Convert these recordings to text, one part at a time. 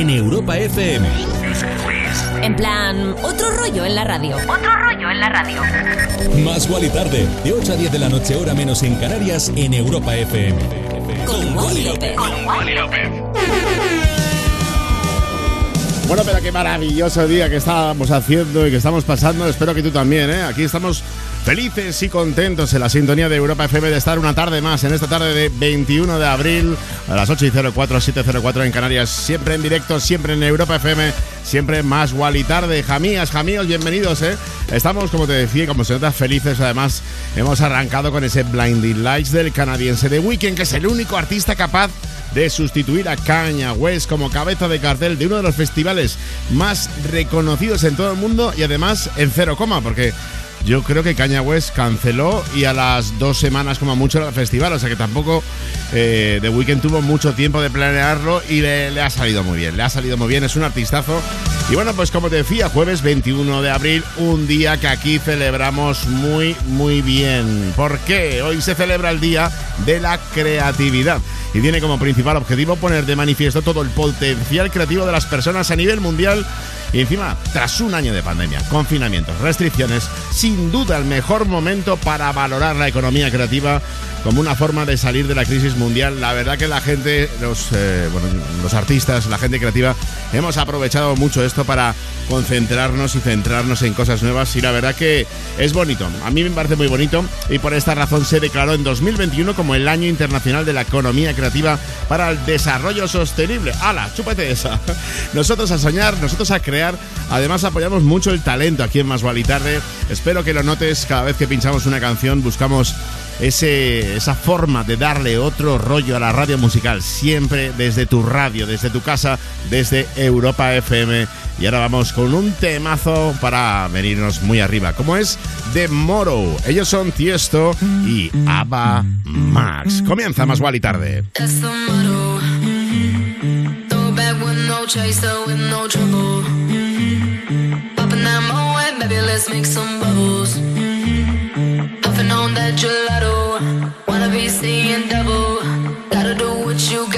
en Europa FM. En plan, otro rollo en la radio. Otro rollo en la radio. Más Wally tarde, de 8 a 10 de la noche, hora menos en Canarias, en Europa FM. Con Wally López. Bueno, pero qué maravilloso día que estábamos haciendo y que estamos pasando. Espero que tú también, ¿eh? Aquí estamos felices y contentos en la sintonía de Europa FM de estar una tarde más, en esta tarde de 21 de abril, a las 8 y 04, 704 en Canarias. Siempre en directo, siempre en Europa FM, siempre más y tarde. Jamías, jamíos, bienvenidos, ¿eh? Estamos, como te decía, como se nota, felices. Además, hemos arrancado con ese Blinding Lights del canadiense The Weeknd, que es el único artista capaz de sustituir a Kanye West como cabeza de cartel de uno de los festivales más reconocidos en todo el mundo y además en cero coma, porque yo creo que Kanye West canceló y a las dos semanas como mucho el festival, o sea que tampoco eh, The Weeknd tuvo mucho tiempo de planearlo y le, le ha salido muy bien, le ha salido muy bien, es un artistazo. Y bueno, pues como te decía, jueves 21 de abril, un día que aquí celebramos muy, muy bien. ¿Por qué? Hoy se celebra el Día de la Creatividad y tiene como principal objetivo poner de manifiesto todo el potencial creativo de las personas a nivel mundial y encima, tras un año de pandemia, confinamientos, restricciones, sin duda el mejor momento para valorar la economía creativa como una forma de salir de la crisis mundial. La verdad que la gente, los, eh, los artistas, la gente creativa, hemos aprovechado mucho esto para concentrarnos y centrarnos en cosas nuevas y la verdad que es bonito. A mí me parece muy bonito y por esta razón se declaró en 2021 como el Año Internacional de la Economía Creativa para el Desarrollo Sostenible. ¡Hala! ¡Chúpate esa! Nosotros a soñar, nosotros a crear. Además apoyamos mucho el talento aquí en Más Tarde. Espero que lo notes cada vez que pinchamos una canción, buscamos ese, esa forma de darle otro rollo a la radio musical, siempre desde tu radio, desde tu casa, desde Europa FM. Y ahora vamos con un temazo para venirnos muy arriba, como es The Moro. Ellos son Tiesto y Ava Max. Comienza más igual y tarde. that gelato. Wanna be seeing double. Gotta do what you got.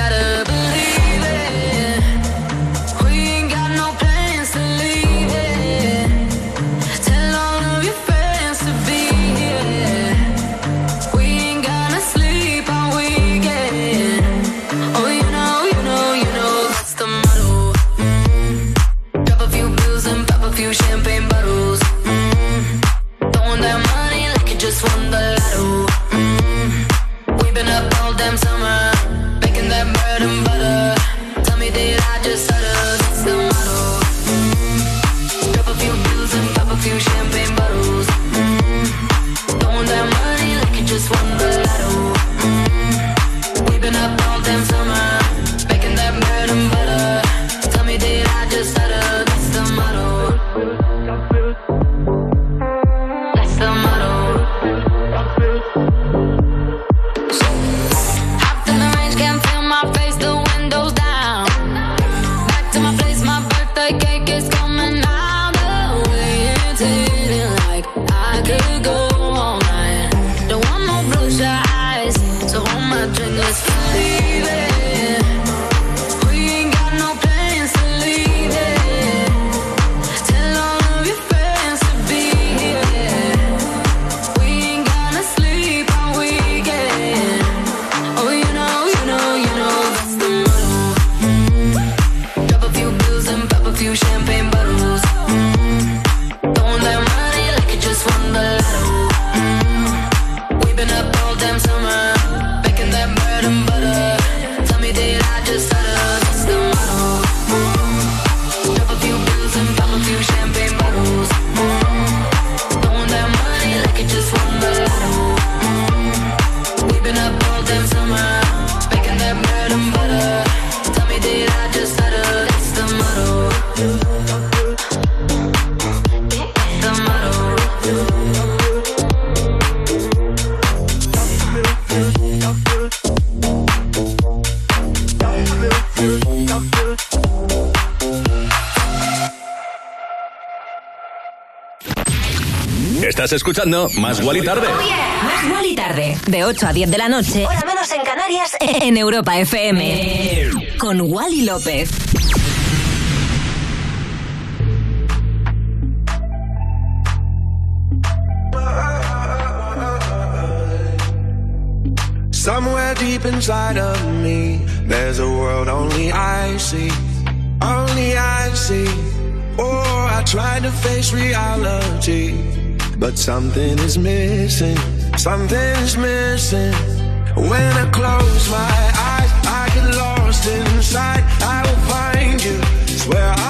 Estás escuchando Más Gual y Tarde. Oh, Más Gual y Tarde. De 8 a 10 de la noche. Menos en Canarias. En Europa FM. Con Wally López. Somewhere deep inside of me, there's a world only I see. Only I see. Or I try to face reality. But something is missing, something is missing. When I close my eyes, I get lost inside. I will find you, swear I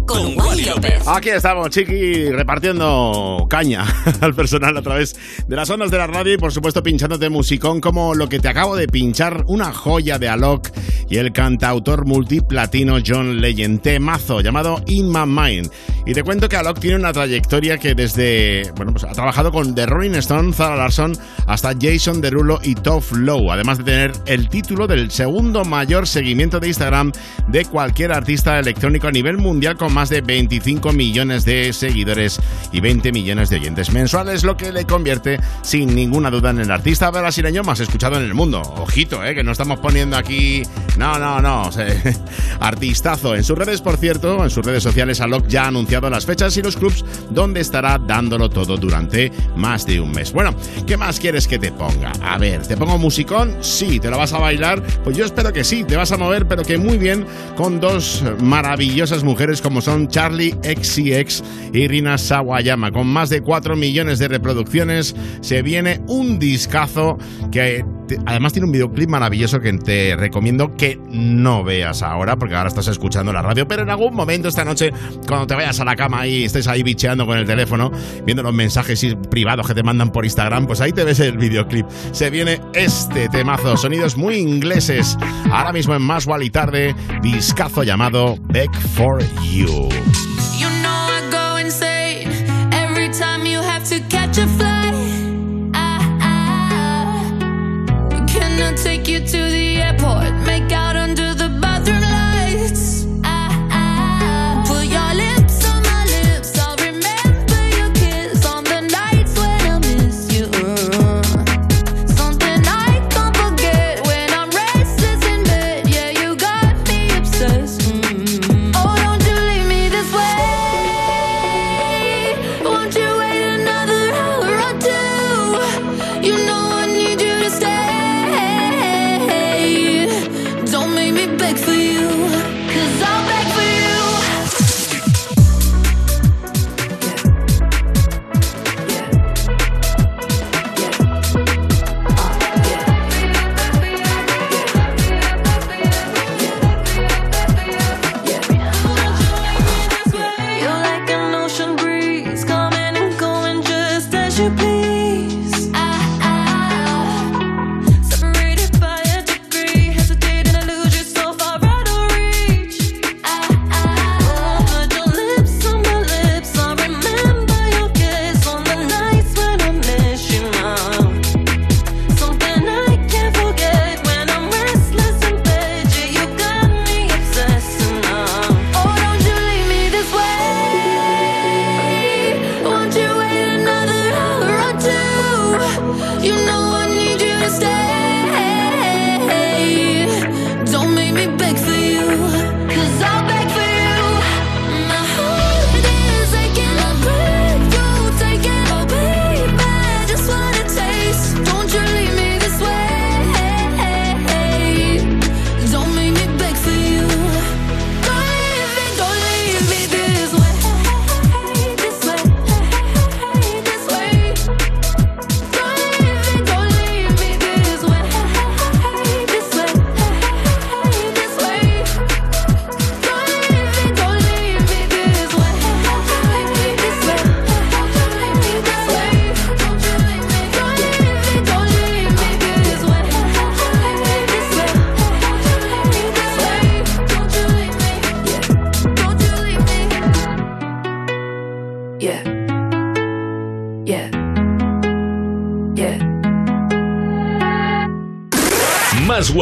Con Wally López. Aquí estamos, Chiqui, repartiendo caña al personal a través de las ondas de la radio y, por supuesto, pinchándote musicón como lo que te acabo de pinchar, una joya de Alok y el cantautor multiplatino John Legend, temazo llamado In My Mind. Y te cuento que Alok tiene una trayectoria que desde, bueno, pues ha trabajado con The Rolling Stone, Zara Larson, hasta Jason Derulo y Toph Lowe, además de tener el título del segundo mayor seguimiento de Instagram de cualquier artista electrónico a nivel mundial con más de 25 millones de seguidores y 20 millones de oyentes mensuales, lo que le convierte sin ninguna duda en el artista brasileño más escuchado en el mundo. Ojito, eh, que no estamos poniendo aquí... No, no, no. artistazo. En sus redes, por cierto, en sus redes sociales, Alok ya ha anunciado las fechas y los clubs donde estará dándolo todo durante más de un mes. Bueno, ¿qué más quieres que te ponga? A ver, ¿te pongo musicón? Sí, ¿te lo vas a bailar? Pues yo espero que sí, te vas a mover, pero que muy bien con dos maravillosas mujeres como son Charlie XCX y Rina Sawayama. Con más de 4 millones de reproducciones, se viene un discazo que además tiene un videoclip maravilloso que te recomiendo que no veas ahora, porque ahora estás escuchando la radio, pero en algún momento esta noche, cuando te vayas a la cama y estés ahí bicheando con el teléfono, viendo los mensajes privados que te mandan por Instagram, pues ahí te ves el videoclip. Se viene este temazo, sonidos muy ingleses. Ahora mismo en Más y Tarde, discazo llamado Back for You.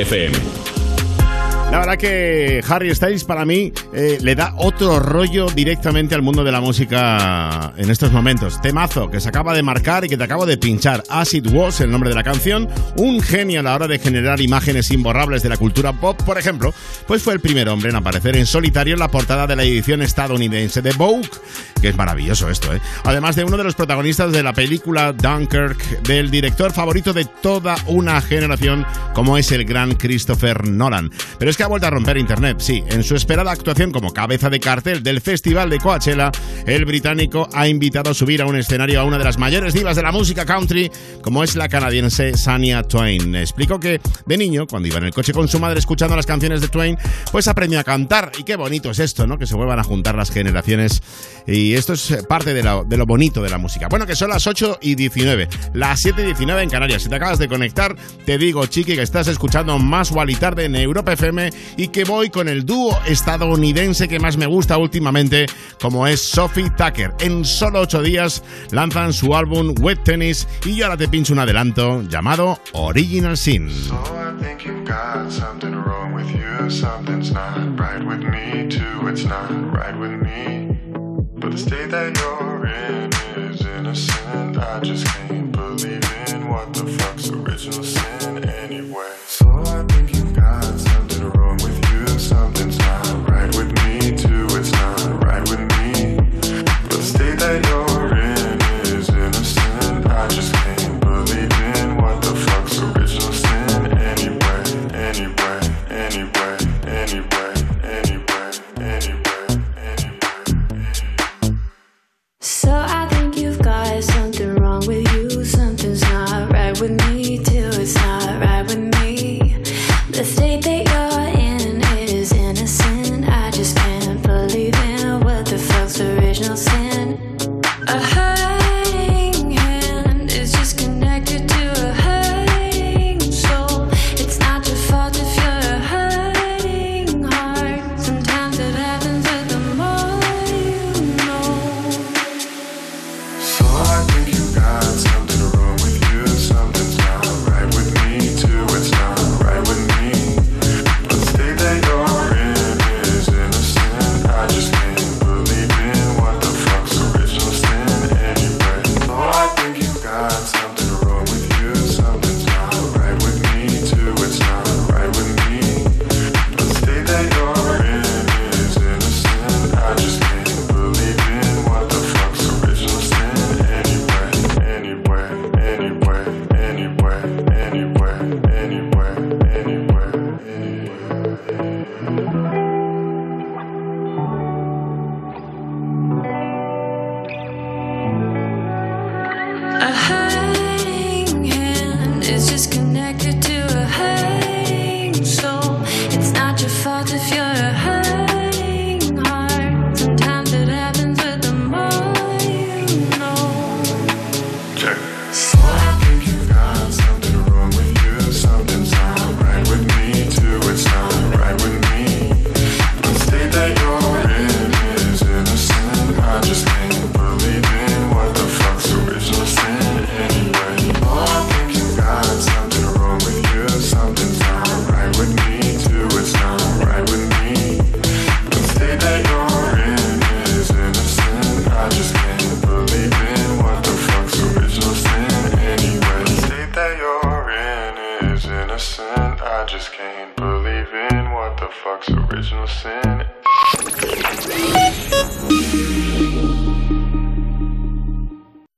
FM. La verdad que Harry Styles para mí eh, le da otro rollo directamente al mundo de la música en estos momentos. Temazo que se acaba de marcar y que te acabo de pinchar. Acid Was, el nombre de la canción. Un genio a la hora de generar imágenes imborrables de la cultura pop, por ejemplo. Pues fue el primer hombre en aparecer en solitario en la portada de la edición estadounidense de Vogue. Que es maravilloso esto, ¿eh? Además de uno de los protagonistas de la película Dunkirk, del director favorito de toda una generación, como es el gran Christopher Nolan. Pero es que ha vuelto a romper internet, sí. En su esperada actuación como cabeza de cartel del Festival de Coachella, el británico ha invitado a subir a un escenario a una de las mayores divas de la música country, como es la canadiense Sania Twain. Explico que de niño, cuando iba en el coche con su madre escuchando las canciones de Twain, pues aprendió a cantar. Y qué bonito es esto, ¿no? Que se vuelvan a juntar las generaciones. Y esto es parte de lo, bonito de la música. Bueno, que son las 8 y 19, las 7 y 19 en Canarias. Si te acabas de conectar, te digo, chiqui, que estás escuchando más Wally tarde en Europa FM y que voy con el dúo estadounidense que más me gusta últimamente, como es Sophie Tucker. En solo 8 días lanzan su álbum Wet Tennis y yo ahora te pincho un adelanto llamado Original Sin. Something's not right with me, too. It's not right with me. But the state that you're in is innocent. I just can't believe in what the fuck's original sin anyway. So I think you've got So I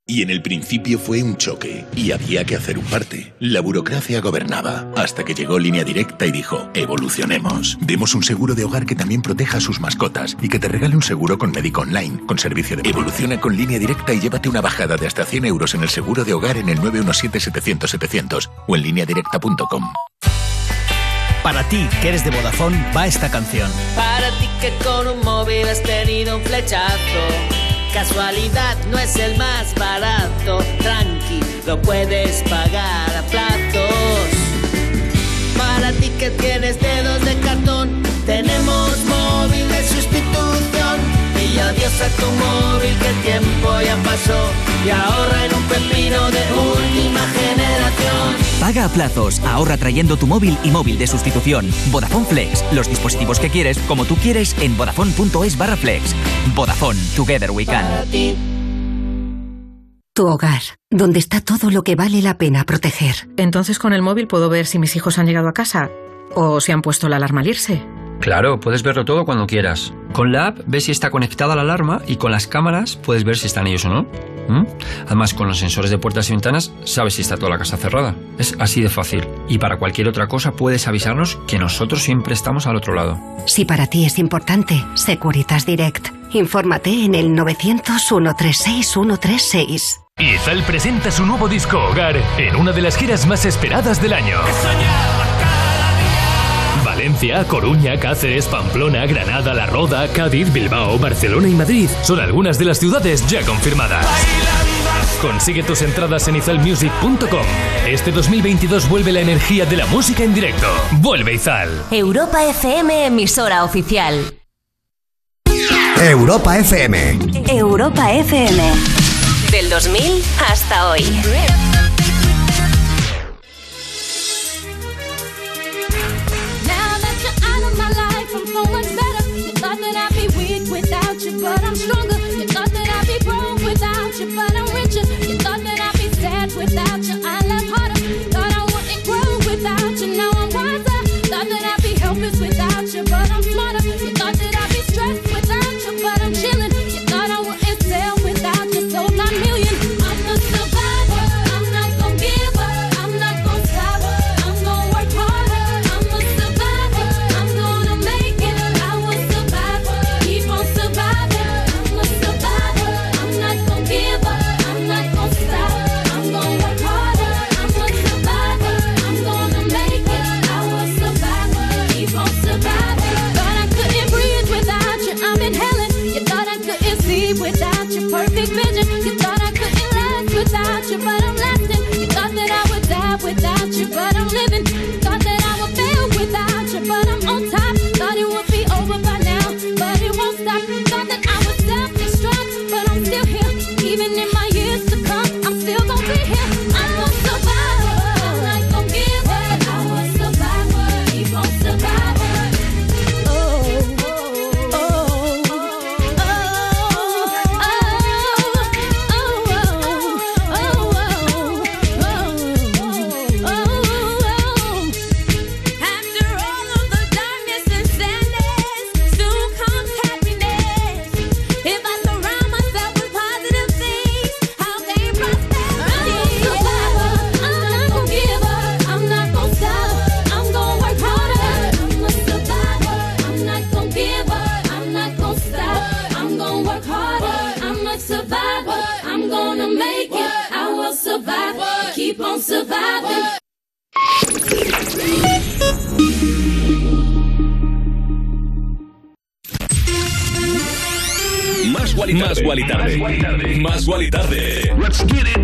Y en el principio fue un choque, y había que hacer un parte. La burocracia gobernaba, hasta que llegó Línea Directa y dijo, evolucionemos. Demos un seguro de hogar que también proteja a sus mascotas y que te regale un seguro con médico online, con servicio de... Evoluciona con Línea Directa y llévate una bajada de hasta 100 euros en el seguro de hogar en el 917-700-700 o en lineadirecta.com. Para ti, que eres de Vodafone, va esta canción. Para ti que con un móvil has tenido un flechazo. Casualidad no es el más barato. Tranqui, lo puedes pagar a plazos. Para ti que tienes dedos de cartón, tenemos móvil de sustitución. Y adiós a tu móvil que el tiempo ya pasó y ahorra en un pepino de última generación. Paga a plazos, ahorra trayendo tu móvil y móvil de sustitución. Vodafone Flex, los dispositivos que quieres, como tú quieres, en vodafone.es barra flex. Vodafone, Together We Can. Tu hogar, donde está todo lo que vale la pena proteger. Entonces con el móvil puedo ver si mis hijos han llegado a casa o si han puesto la alarma al irse. Claro, puedes verlo todo cuando quieras. Con la app ves si está conectada la alarma y con las cámaras puedes ver si están ellos o no. ¿Mm? Además, con los sensores de puertas y ventanas sabes si está toda la casa cerrada. Es así de fácil. Y para cualquier otra cosa puedes avisarnos que nosotros siempre estamos al otro lado. Si para ti es importante, Securitas Direct. Infórmate en el 900-136-136. Izal presenta su nuevo disco Hogar en una de las giras más esperadas del año. Valencia, Coruña, Cáceres, Pamplona, Granada, La Roda, Cádiz, Bilbao, Barcelona y Madrid son algunas de las ciudades ya confirmadas. Consigue tus entradas en izalmusic.com. Este 2022 vuelve la energía de la música en directo. Vuelve Izal. Europa FM, emisora oficial. Europa FM. Europa FM. Del 2000 hasta hoy. But I'm stronger.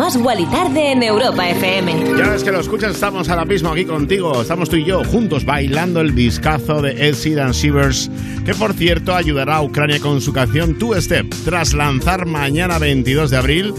Más Guali Tarde en Europa FM. Ya ves que lo escuchas, estamos ahora mismo aquí contigo. Estamos tú y yo juntos bailando el discazo de Ed Sheeran Shivers, que por cierto ayudará a Ucrania con su canción Two Step, tras lanzar mañana 22 de abril.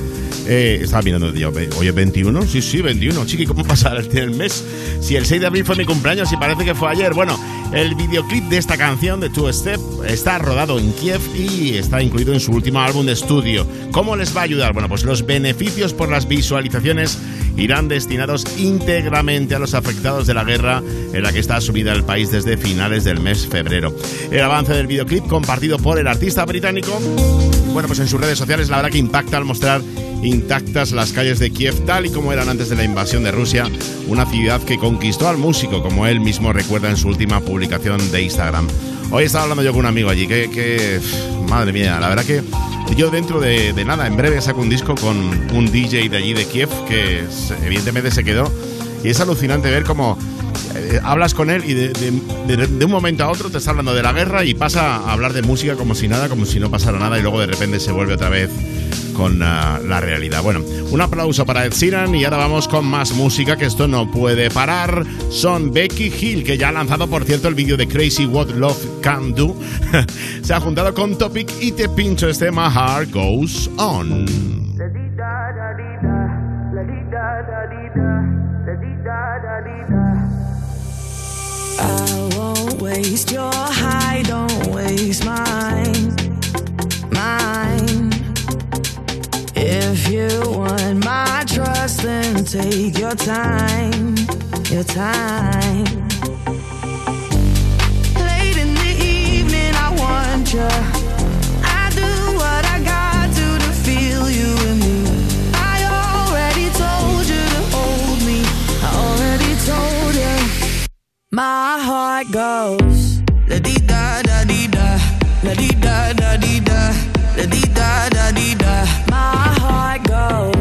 Eh, estaba mirando yo, hoy es 21, sí, sí, 21. Chiqui, ¿cómo pasa el, el mes? Si el 6 de abril fue mi cumpleaños y parece que fue ayer. Bueno, el videoclip de esta canción de Two Step está rodado en Kiev y está incluido en su último álbum de estudio. ¿Cómo les va a ayudar? Bueno, pues los beneficios por las visualizaciones irán destinados íntegramente a los afectados de la guerra en la que está sumida el país desde finales del mes febrero. El avance del videoclip compartido por el artista británico, bueno, pues en sus redes sociales la verdad que impacta al mostrar intactas las calles de Kiev tal y como eran antes de la invasión de Rusia, una ciudad que conquistó al músico, como él mismo recuerda en su última publicación de Instagram. Hoy estaba hablando yo con un amigo allí, que, madre mía, la verdad que yo dentro de, nada, en breve saco un disco con un DJ de allí de Kiev que evidentemente se quedó y es alucinante ver cómo eh, hablas con él y de- de un momento a otro te está hablando de la guerra y pasa a hablar de música como si nada, como si no pasara nada y luego de repente se vuelve otra vez con ah, la realidad. Bueno, un aplauso para Ed Sheeran y ahora vamos con más música que esto no puede parar. Son Becky Hill, que ya ha lanzado por cierto el vídeo de Crazy What Love Can Do. se ha juntado con Topic y te pincho este My Heart Goes On. I won't waste your high, don't waste mine, mine. Take your time, your time. Late in the evening, I want you. I do what I got to to feel you me. I already told you to hold me. I already told you. My heart goes la di da da di da, la di da da di da, la di da da di da. My heart goes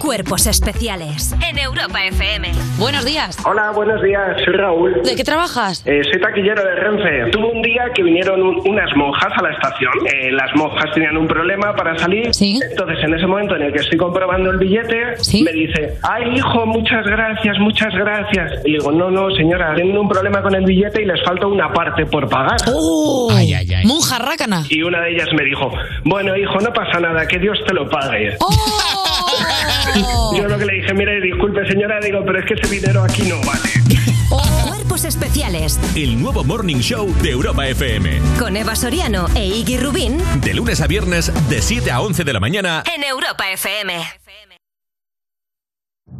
Cuerpos especiales en Europa FM. Buenos días. Hola, buenos días, soy Raúl. ¿De qué trabajas? Eh, soy taquillero de Renfe. Tuve un día que vinieron un- unas monjas a la estación. Eh, las monjas tenían un problema para salir. Entonces, en ese momento en el que estoy comprobando el billete, me dice, ay, hijo, muchas gracias, muchas gracias. Y digo, no, no, señora, tienen un problema con el billete y les falta una parte por pagar. ¡Oh! Monja rácana. Y una de ellas me dijo, bueno, hijo, no pasa nada, que Dios te lo pague. Yo lo que le dije, mire, disculpe señora, digo, pero es que ese dinero aquí no vale. Cuerpos especiales El nuevo Morning Show de Europa FM. con Eva Soriano e Iggy Rubín De lunes a viernes, de 7 a 11 de la mañana. en Europa FM.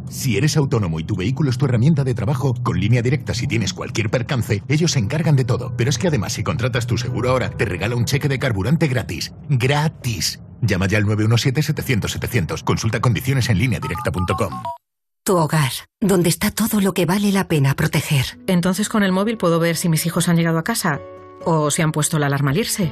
Si eres autónomo y tu vehículo es tu herramienta de trabajo, con línea directa si tienes cualquier percance, ellos se encargan de todo. Pero es que además si contratas tu seguro ahora, te regala un cheque de carburante gratis. ¡Gratis! Llama ya al 917-700-700. Consulta condiciones en línea directa.com. Tu hogar, donde está todo lo que vale la pena proteger. Entonces con el móvil puedo ver si mis hijos han llegado a casa o si han puesto la alarma al irse.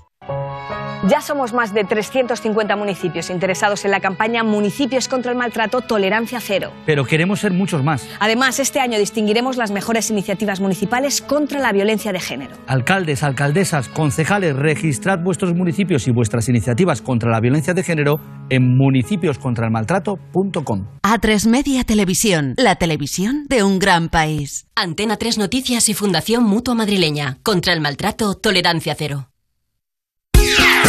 Ya somos más de 350 municipios interesados en la campaña Municipios contra el Maltrato Tolerancia Cero. Pero queremos ser muchos más. Además, este año distinguiremos las mejores iniciativas municipales contra la violencia de género. Alcaldes, alcaldesas, concejales, registrad vuestros municipios y vuestras iniciativas contra la violencia de género en municipioscontraelmaltrato.com. A3 Media Televisión, la televisión de un gran país. Antena 3 Noticias y Fundación Mutua Madrileña. Contra el maltrato, tolerancia cero.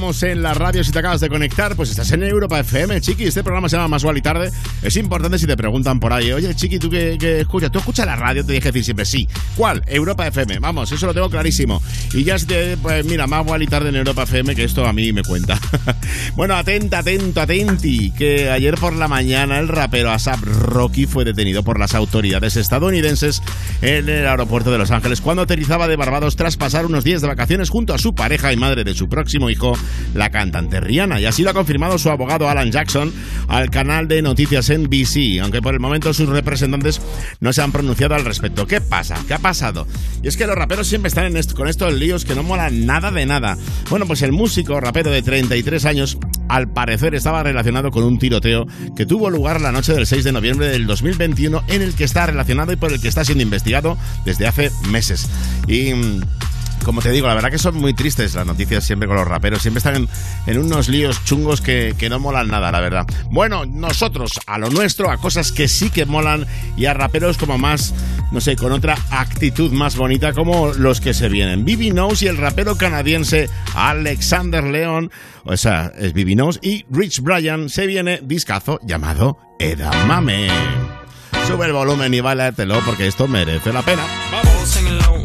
Estamos en la radio. Si te acabas de conectar, pues estás en Europa FM, Chiqui. Este programa se llama Más y Tarde. Es importante si te preguntan por ahí, oye, Chiqui, ¿tú qué, qué escuchas? ¿Tú escuchas la radio? Te dije decir siempre sí. ¿Cuál? Europa FM. Vamos, eso lo tengo clarísimo. Y ya, te, pues mira, Más y Tarde en Europa FM, que esto a mí me cuenta. bueno, atenta, atento, atenti, que ayer por la mañana el rapero Asap Rocky fue detenido por las autoridades estadounidenses en el aeropuerto de Los Ángeles cuando aterrizaba de Barbados tras pasar unos días de vacaciones junto a su pareja y madre de su próximo hijo, la cantante Rihanna. Y así lo ha confirmado su abogado Alan Jackson al canal de noticias NBC, aunque por el momento sus representantes no se han pronunciado al respecto. ¿Qué pasa? ¿Qué ha pasado? Y es que los raperos siempre están en esto, con estos líos que no molan nada de nada. Bueno, pues el músico rapero de 33 años, al parecer estaba relacionado con un tiroteo que tuvo lugar la noche del 6 de noviembre del 2021, en el que está relacionado y por el que está siendo investigado desde hace meses. Y mm, como te digo, la verdad que son muy tristes las noticias siempre con los raperos. Siempre están en, en unos líos chungos que, que, no molan nada, la verdad. Bueno, nosotros a lo nuestro, a cosas que sí que molan y a raperos como más, no sé, con otra actitud más bonita como los que se vienen. Bibi Knows y el rapero canadiense Alexander Leon, o sea, es Bibi Knows y Rich Brian se viene discazo llamado Edamame. Sube el volumen y bailatelo porque esto merece la pena. Vamos.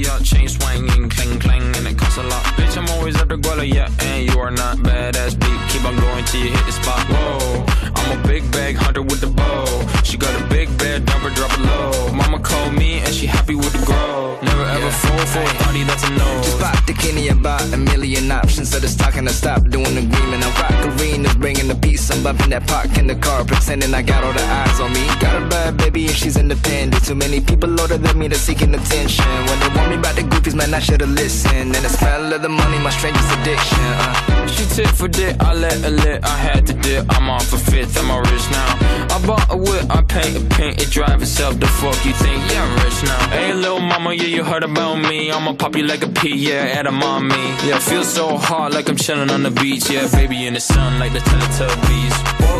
Chain swinging, clang clang, and it costs a lot. Bitch, I'm always at the guala, yeah, and you are not badass beat. Keep on going till you hit the spot. Whoa, I'm a big bag hunter with the bow. She got a big bed, number drop it low. Mama called me and she happy with the grow. Never ever fall for a party that's a no. Just pop Kenny about a million options. So it's talking to stop doing the agreement. I'm rock arenas, bringing the peace. I'm bumping that park in the car, pretending I got all the eyes on me. Got a bad baby and she's independent. Too many people older than me, they're seeking attention. When they want me about the goofies, man, I should've listened. And the smell of the money, my strangest addiction. Uh. She tip for dick, I let her lit. I had to dip, I'm off for fifth, I'm rich now. I bought a whip, I paint a paint, it drive itself. The fuck you think? Yeah, I'm rich now. Hey, little mama, yeah, you heard about me. I'ma pop you like a pea, yeah, at a mommy. Yeah, feel so hot like I'm chilling on the beach. Yeah, baby in the sun like the Teletubbies.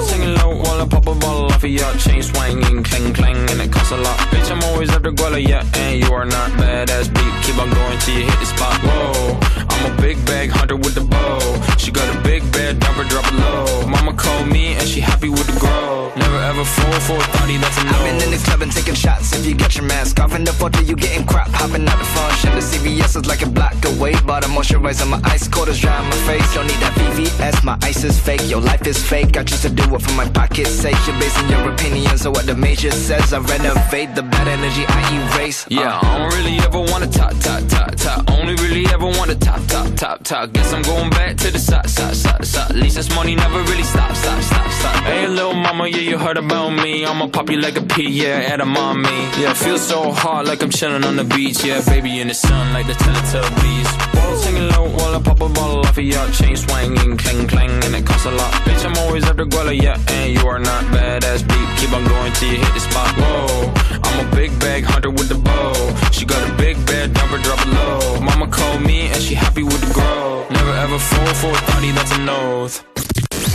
Singing low while I pop a bottle off of your chain swinging, clang clang, and it costs a lot. Bitch, I'm always at the guala, yeah, and you are not badass beat. Keep on going till you hit the spot. Whoa, I'm a big bag hunter with the bow. She got a big bed, number drop low. Mama called me and she happy with the grow. Never ever fall for a thotty, that's a no. I've been in the club and taking shots. If you got your mask off in the photo, you getting crap. Hopping out the function. The CVS is like a block away. But I'm moisturizing my ice cold is dry on my face. Don't need that VVS, my ice is fake. Your life is fake. I choose to do it for my pocket's sake. You're basing your opinions on what the major says. I renovate the bad energy I erase. Yeah, uh. I don't really ever wanna top, top, top, top. Only really ever wanna top, top, top, top. Guess I'm going back to the side, side, side, side. At least this money never really stop, stop, stop, stop. Hey, little mama, yeah, you heard about me. I'ma pop you like a pea, yeah, at a mommy. Yeah, feel so hot like I'm chilling on the beach. Yeah, baby in the sun like the Teletubbies. Singing low while I pop a bottle off of your chain swinging, clang clang, and it costs a lot. Bitch, I'm always the guala, yeah, and you are not badass beat. Keep on going till you hit the spot. Whoa, I'm a big bag hunter with the bow. She got a big bed, number drop it low. Mama called me and she happy with the grow. Never ever fall for a thotty, that's an oath.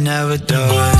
Never does.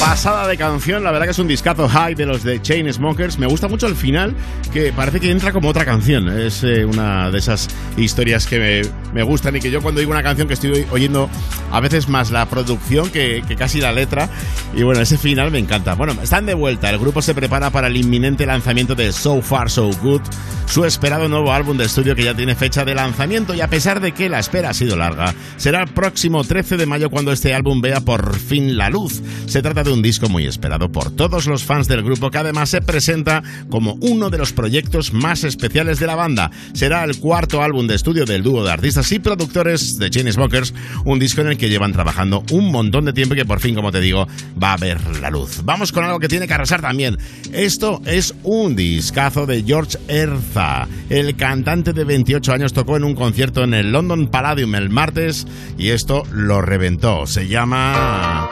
Pasada de canción, la verdad que es un discazo high de los de Chainsmokers. Me gusta mucho el final, que parece que entra como otra canción. Es eh, una de esas historias que me, me gustan y que yo cuando digo una canción que estoy oyendo a veces más la producción que, que casi la letra. Y bueno, ese final me encanta. Bueno, están de vuelta. El grupo se prepara para el inminente lanzamiento de So Far So Good, su esperado nuevo álbum de estudio que ya tiene fecha de lanzamiento y a pesar de que la espera ha sido larga, será el próximo 13 de mayo cuando este álbum vea por fin la luz. Se trata de un disco muy esperado por todos los fans del grupo que además se presenta como uno de los proyectos más especiales de la banda. Será el cuarto álbum de estudio del dúo de artistas y productores de Chainsmokers, un disco en el que llevan trabajando un montón de tiempo y que por fin, como te digo, va a ver la luz. Vamos con algo que tiene que arrasar también. Esto es un discazo de George Erza. El cantante de 28 años tocó en un concierto en el London Palladium el martes y esto lo reventó. Se llama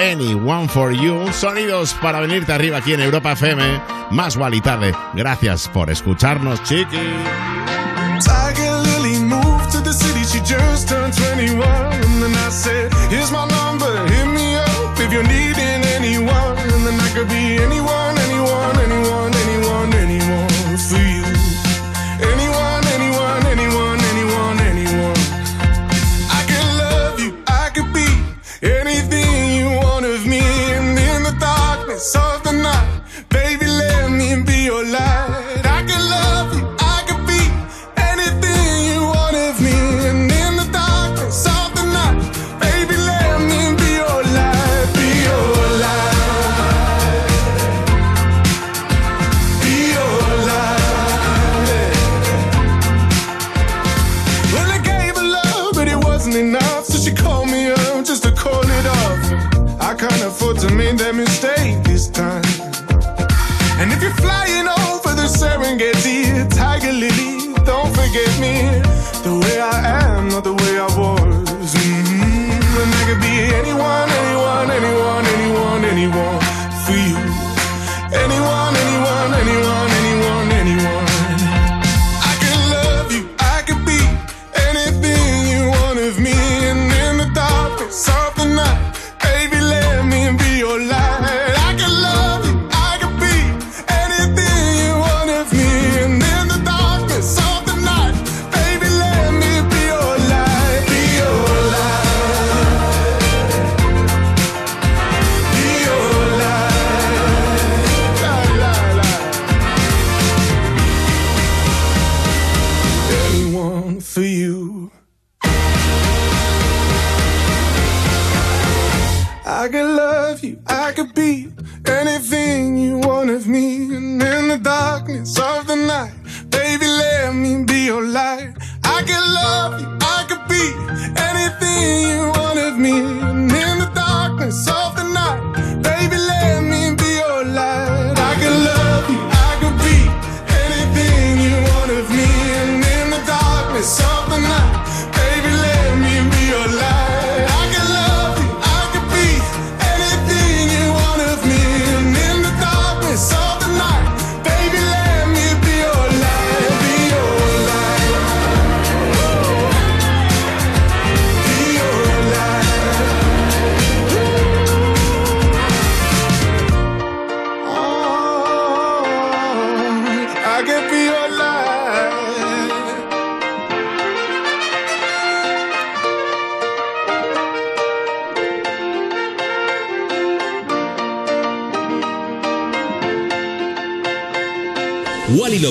Anyone for You. Sonidos para venirte arriba aquí en Europa FM. Más y tarde. Gracias por escucharnos, chiqui. Tiger Lily moved to the city, she just turned 21. And then I said, Here's my number, hit me up if you're needing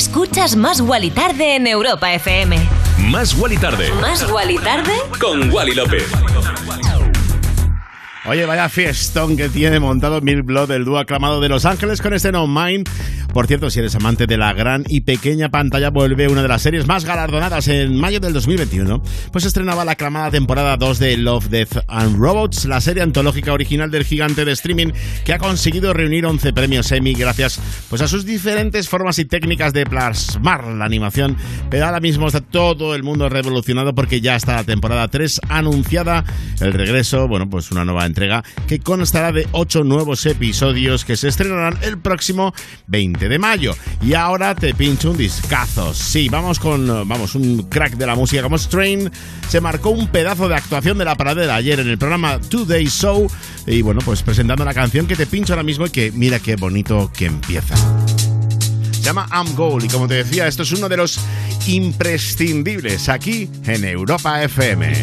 Escuchas Más Wally tarde en Europa FM. Más Wally tarde. ¿Más Wally tarde? Con Wally López. Oye, vaya fiestón que tiene montado Milk Blood, el dúo aclamado de Los Ángeles con este No Mind. Por cierto, si eres amante de la gran y pequeña pantalla, vuelve una de las series más galardonadas en mayo del 2021. Pues estrenaba la aclamada temporada 2 de Love, Death and Robots, la serie antológica original del gigante de streaming que ha conseguido reunir 11 premios Emmy gracias pues, a sus diferentes formas y técnicas de plasmar la animación. Pero ahora mismo está todo el mundo revolucionado porque ya está la temporada 3 anunciada. El regreso, bueno, pues una nueva entrega que constará de 8 nuevos episodios que se estrenarán el próximo 20 de mayo. Y ahora te pincho un discazo. Sí, vamos con vamos, un crack de la música como Strain. Se marcó un pedazo de actuación de la paradera ayer en el programa Today Show. Y bueno, pues presentando la canción que te pincho ahora mismo y que mira qué bonito que empieza. Se llama I'm Gold y como te decía, esto es uno de los imprescindibles aquí en Europa FM.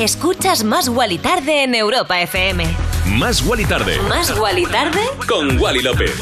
Escuchas Más Guali Tarde en Europa FM. Más Guali Tarde. ¿Más Guali Tarde? Con Wally López.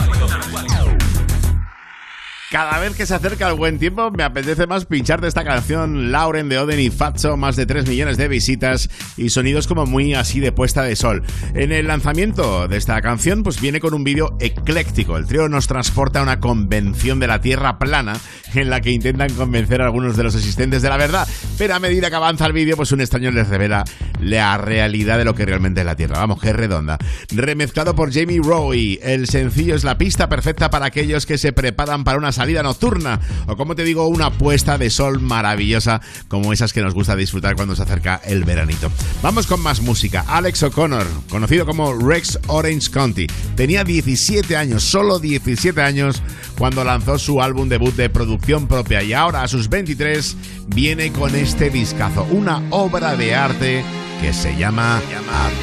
Cada vez que se acerca el buen tiempo, me apetece más pinchar de esta canción Lauren de Oden y Fatso, más de 3 millones de visitas y sonidos como muy así de puesta de sol. En el lanzamiento de esta canción, pues viene con un vídeo ecléctico. El trío nos transporta a una convención de la Tierra plana en la que intentan convencer a algunos de los asistentes de la verdad, pero a medida que avanza el vídeo, pues un extraño les revela la realidad de lo que realmente es la Tierra. Vamos, que redonda. Remezclado por Jamie Rowe, el sencillo es la pista perfecta para aquellos que se preparan para una salida nocturna o como te digo, una puesta de sol maravillosa como esas que nos gusta disfrutar cuando se acerca el veranito. Vamos con más música. Alex O'Connor, conocido como Rex Orange County, tenía 17 años, solo 17 años cuando lanzó su álbum debut de producción propia y ahora a sus 23 viene con este discazo, una obra de arte que se llama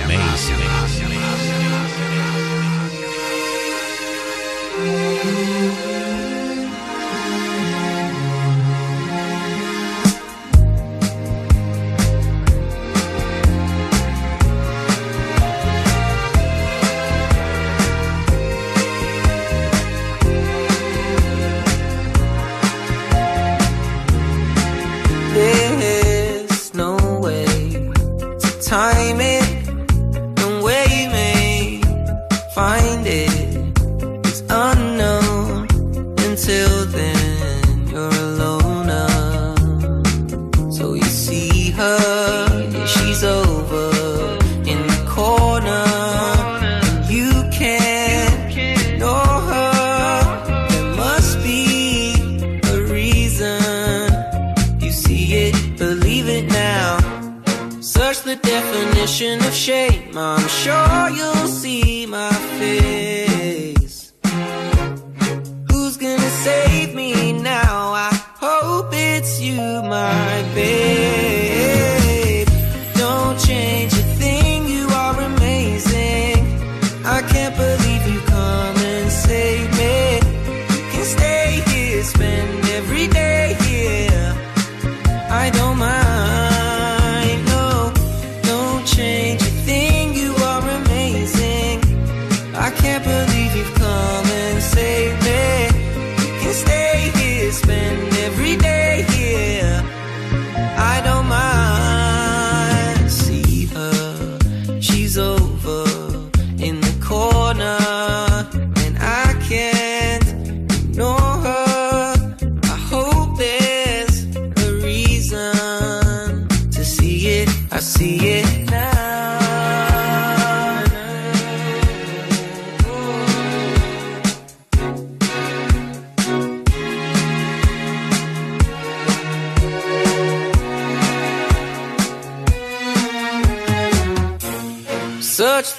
Amazing. Of shame. I'm sure you'll see my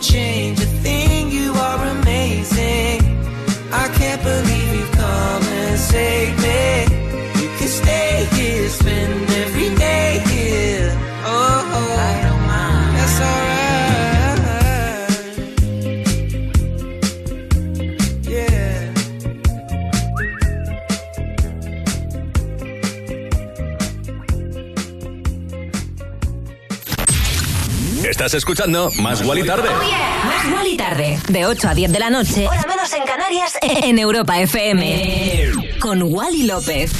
Change a thing, you are amazing. I can't believe you come and save Estás escuchando Más Guali Tarde. Más Guali Tarde. De 8 a 10 de la noche. Hora menos en Canarias. En Europa FM. Con Wally López.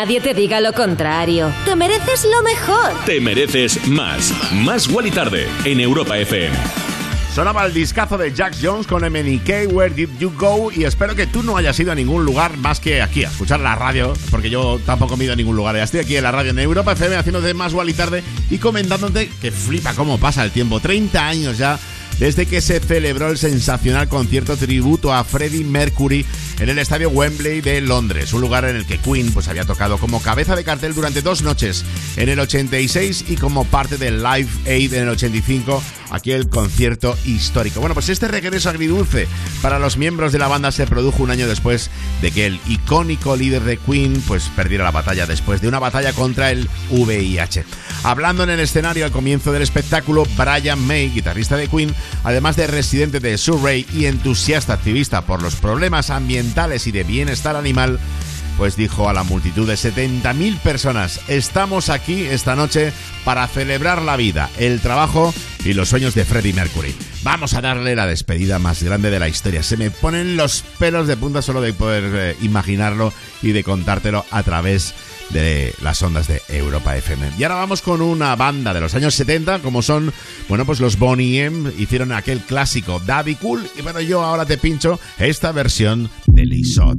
Nadie te diga lo contrario. Te mereces lo mejor. Te mereces más. Más y Tarde en Europa FM. Sonaba el discazo de Jack Jones con MNK, Where Did You Go? Y espero que tú no hayas ido a ningún lugar más que aquí, a escuchar la radio, porque yo tampoco me he ido a ningún lugar. Ya estoy aquí en la radio en Europa FM haciéndote más y tarde y comentándote que flipa cómo pasa el tiempo. 30 años ya desde que se celebró el sensacional concierto tributo a Freddie Mercury en el estadio Wembley de Londres, un lugar en el que Queen pues, había tocado como cabeza de cartel durante dos noches en el 86 y como parte del Live Aid en el 85, aquel concierto histórico. Bueno, pues este regreso agridulce para los miembros de la banda se produjo un año después de que el icónico líder de Queen pues perdiera la batalla después de una batalla contra el VIH. Hablando en el escenario al comienzo del espectáculo, Brian May, guitarrista de Queen, además de residente de Surrey y entusiasta activista por los problemas ambientales y de bienestar animal, pues dijo a la multitud de 70.000 personas, estamos aquí esta noche para celebrar la vida, el trabajo y los sueños de Freddie Mercury. Vamos a darle la despedida más grande de la historia. Se me ponen los pelos de punta solo de poder eh, imaginarlo y de contártelo a través de las ondas de Europa FM. Y ahora vamos con una banda de los años 70, como son, bueno, pues los Bonnie M, hicieron aquel clásico Daddy Cool, y bueno, yo ahora te pincho esta versión de Lisot.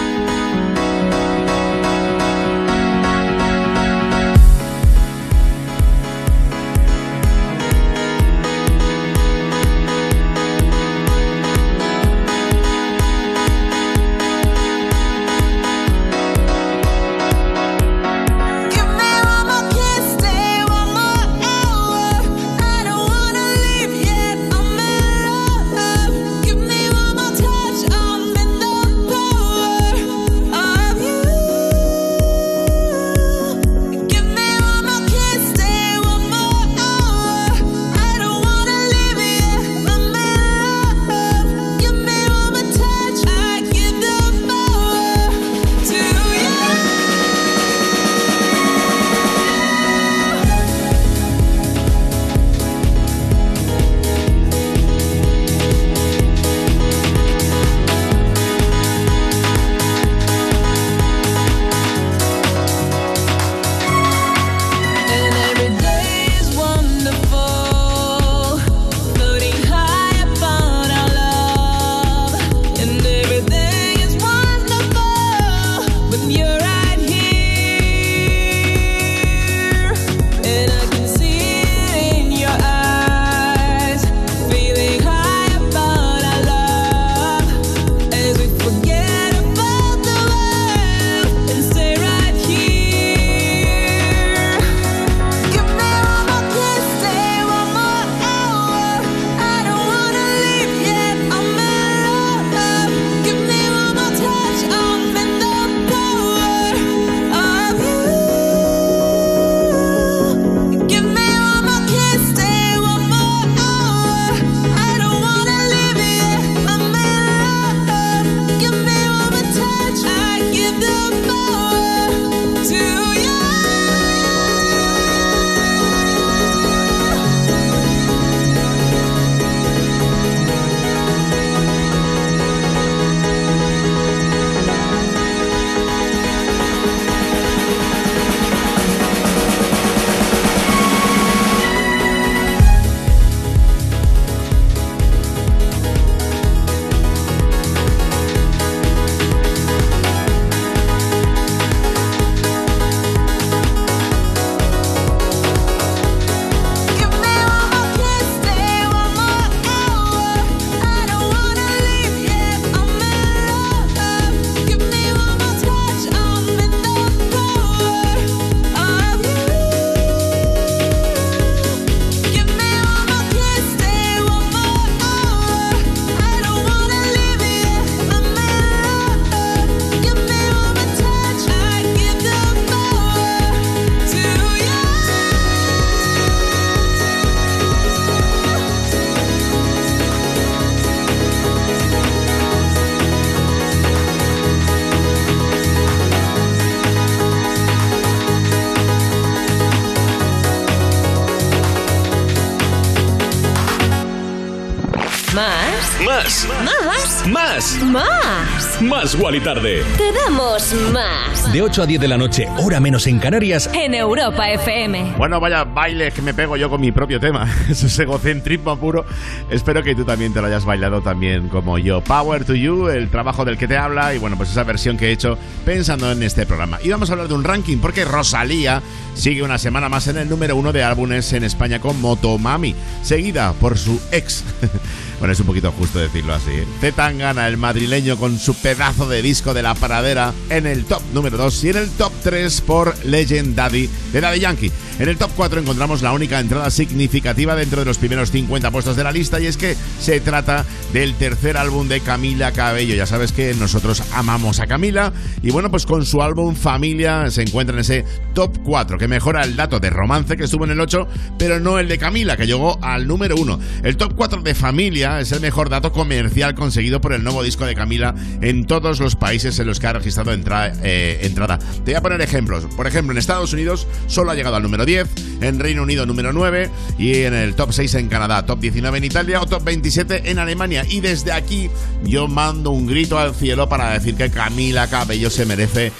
Más. Más. Más. Más. Más. Wally tarde. Te damos más. De 8 a 10 de la noche, hora menos en Canarias. En Europa FM. Bueno, vaya baile que me pego yo con mi propio tema. Eso es egocentrismo puro. Espero que tú también te lo hayas bailado también como yo. Power to You, el trabajo del que te habla y bueno, pues esa versión que he hecho pensando en este programa. Y vamos a hablar de un ranking porque Rosalía sigue una semana más en el número uno de álbumes en España con Motomami, seguida por su ex. Bueno, es un poquito justo decirlo así. Zetangana, el madrileño, con su pedazo de disco de la paradera en el top número 2 y en el top 3 por Legend Daddy de Daddy Yankee. En el top 4 encontramos la única entrada significativa dentro de los primeros 50 puestos de la lista y es que se trata del tercer álbum de Camila Cabello. Ya sabes que nosotros amamos a Camila y bueno, pues con su álbum Familia se encuentra en ese top 4 que mejora el dato de romance que estuvo en el 8, pero no el de Camila que llegó al número 1. El top 4 de Familia es el mejor dato comercial conseguido por el nuevo disco de Camila en todos los países en los que ha registrado eh, entrada. Te voy a poner ejemplos. Por ejemplo, en Estados Unidos solo ha llegado al número 10, en Reino Unido número 9 y en el top 6 en Canadá, top 19 en Italia o top 27 en Alemania. Y desde aquí yo mando un grito al cielo para decir que Camila Cabello se merece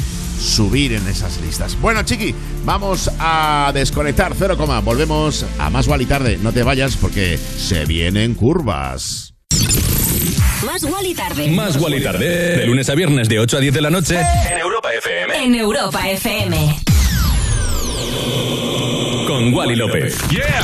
subir en esas listas. Bueno, chiqui, vamos a desconectar 0, volvemos a más y tarde. No te vayas porque se vienen curvas. Más y tarde. Más y tarde. De lunes a viernes de 8 a 10 de la noche. En Europa FM. En Europa FM. Con Wally López. ¡Yeah!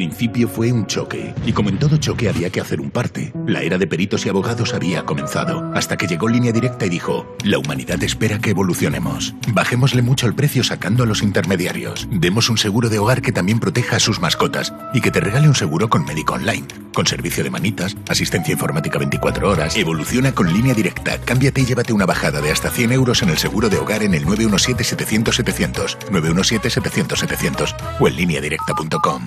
principio fue un choque. Y como en todo choque había que hacer un parte. La era de peritos y abogados había comenzado. Hasta que llegó Línea Directa y dijo, la humanidad espera que evolucionemos. Bajémosle mucho el precio sacando a los intermediarios. Demos un seguro de hogar que también proteja a sus mascotas. Y que te regale un seguro con médico online. Con servicio de manitas, asistencia informática 24 horas. Evoluciona con Línea Directa. Cámbiate y llévate una bajada de hasta 100 euros en el seguro de hogar en el 917-700-700. 917-700-700 o en lineadirecta.com.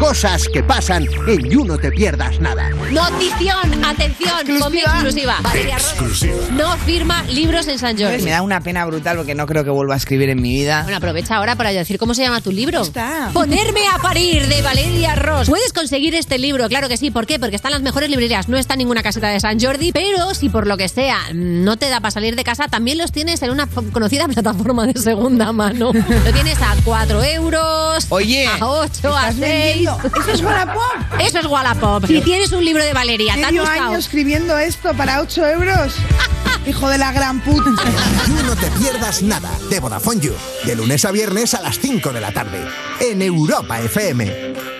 Cosas que pasan en You No Te Pierdas Nada. Notición, atención, con mi exclusiva. Exclusiva. no firma libros en San Jordi. Me da una pena brutal porque no creo que vuelva a escribir en mi vida. Bueno, aprovecha ahora para decir cómo se llama tu libro. Ponerme a parir de Valeria Ross. Puedes conseguir este libro, claro que sí. ¿Por qué? Porque está en las mejores librerías. No está en ninguna caseta de San Jordi, pero si por lo que sea no te da para salir de casa, también los tienes en una conocida plataforma de segunda mano. Lo tienes a 4 euros, Oye, a 8, a ¿estás 6. ¿Eso es Wallapop? Eso es Wallapop. Si tienes un libro de Valeria, ¿te has Medio año escribiendo esto para 8 euros. Hijo de la gran puta. You No Te Pierdas Nada de Vodafone You. De lunes a viernes a las 5 de la tarde. En Europa FM.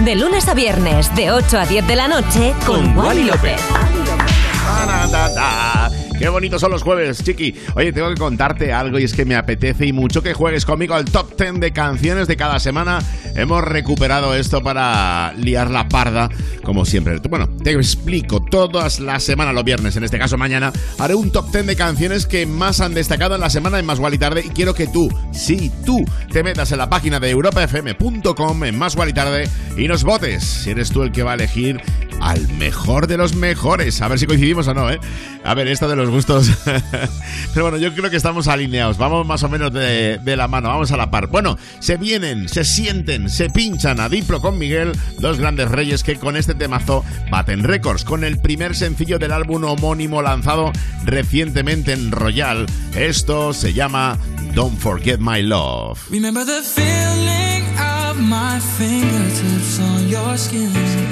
De lunes a viernes, de 8 a 10 de la noche, con, Wally López. Ta. Qué bonitos son los jueves, chiqui. Oye, tengo que contarte algo y es que me apetece y mucho que juegues conmigo al top 10 de canciones de cada semana. Hemos recuperado esto para liar la parda, como siempre. Bueno, te explico. Todas las semanas, los viernes, en este caso mañana, haré un top 10 de canciones que más han destacado en la semana en Más y Tarde. Y quiero que tú, sí, tú, te metas en la página de europafm.com en Más y Tarde y nos votes. Si eres tú el que va a elegir al mejor de los mejores. A ver si coincidimos o no, ¿eh? A ver, esto de los gustos. Pero bueno, yo creo que estamos alineados. Vamos más o menos de, de la mano, vamos a la par. Bueno, se vienen, se sienten, se pinchan a Diplo con Miguel, dos grandes reyes que con este temazo baten récords. Con el primer sencillo del álbum homónimo lanzado recientemente en Royal. Esto se llama Don't Forget My Love. Remember the feeling of my fingertips on your skin.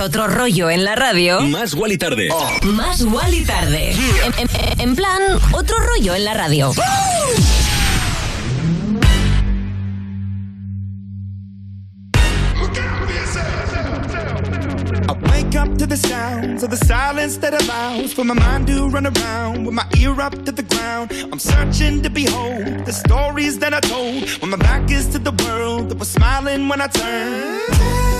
Otro rollo en la radio? Más Wally tarde. Más Wally tarde. En, en- en plan, otro rollo en la radio. I wake up to the sounds of the silence that allows for my mind to run around with my ear up to the ground. I'm searching to behold the stories that I told when my back is to the world that was smiling when I turned.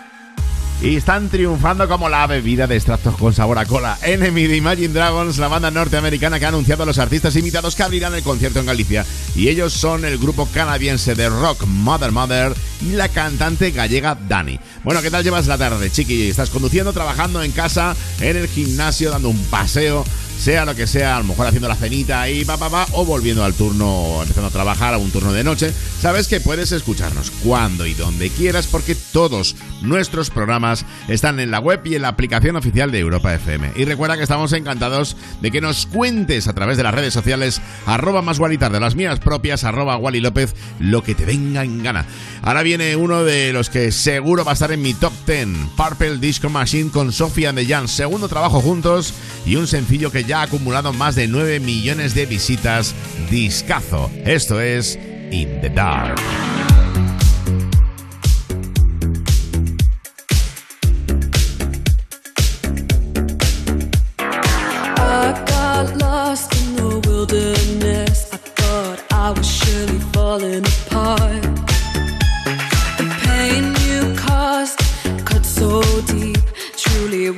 Y están triunfando como la bebida de extractos con sabor a cola. Enemy de Imagine Dragons, la banda norteamericana que ha anunciado a los artistas invitados que abrirán el concierto en Galicia. Y ellos son el grupo canadiense de rock Mother Mother y la cantante gallega Dani. Bueno, ¿qué tal llevas la tarde, chiqui? ¿Estás conduciendo, trabajando en casa, en el gimnasio, dando un paseo? Sea lo que sea, a lo mejor haciendo la cenita ahí, pa, pa, pa, o volviendo al turno, empezando a trabajar a un turno de noche, sabes que puedes escucharnos cuando y donde quieras porque todos nuestros programas están en la web y en la aplicación oficial de Europa FM. Y recuerda que estamos encantados de que nos cuentes a través de las redes sociales, arroba más de las mías propias, arroba Wally López, lo que te venga en gana. Ahora viene uno de los que seguro va a estar en mi top 10, Purple Disco Machine con Sofía and Jan, segundo trabajo juntos y un sencillo que ya ha acumulado más de 9 millones de visitas, discazo. Esto es In the Dark.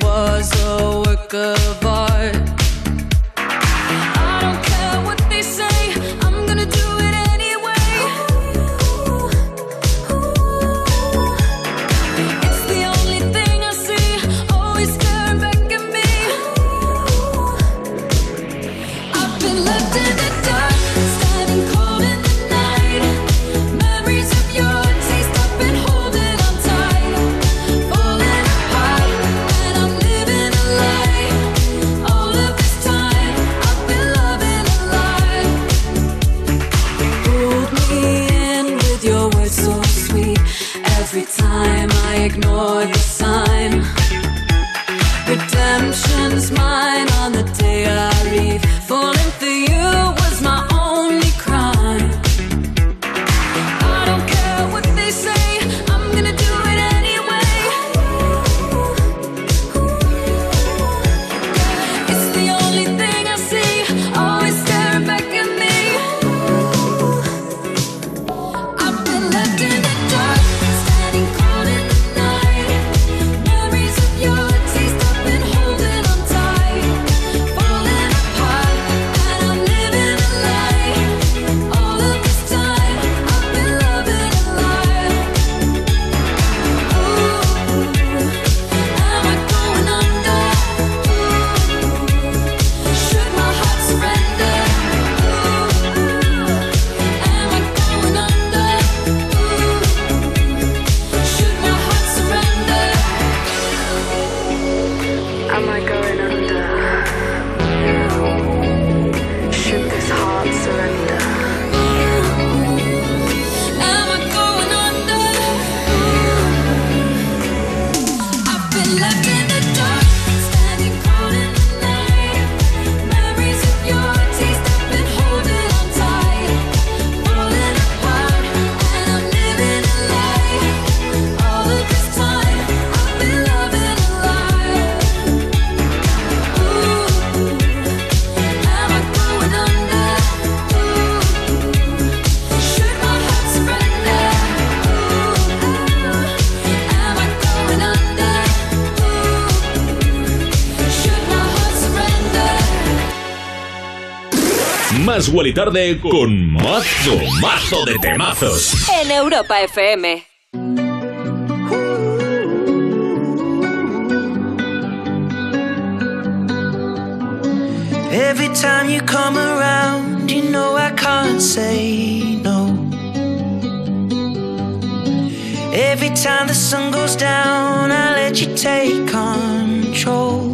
Was a work of. Más y Tarde con mazo, mazo de temazos. En Europa FM. Every time you come around, you know I can't say no. Every time the sun goes down, I let you take control.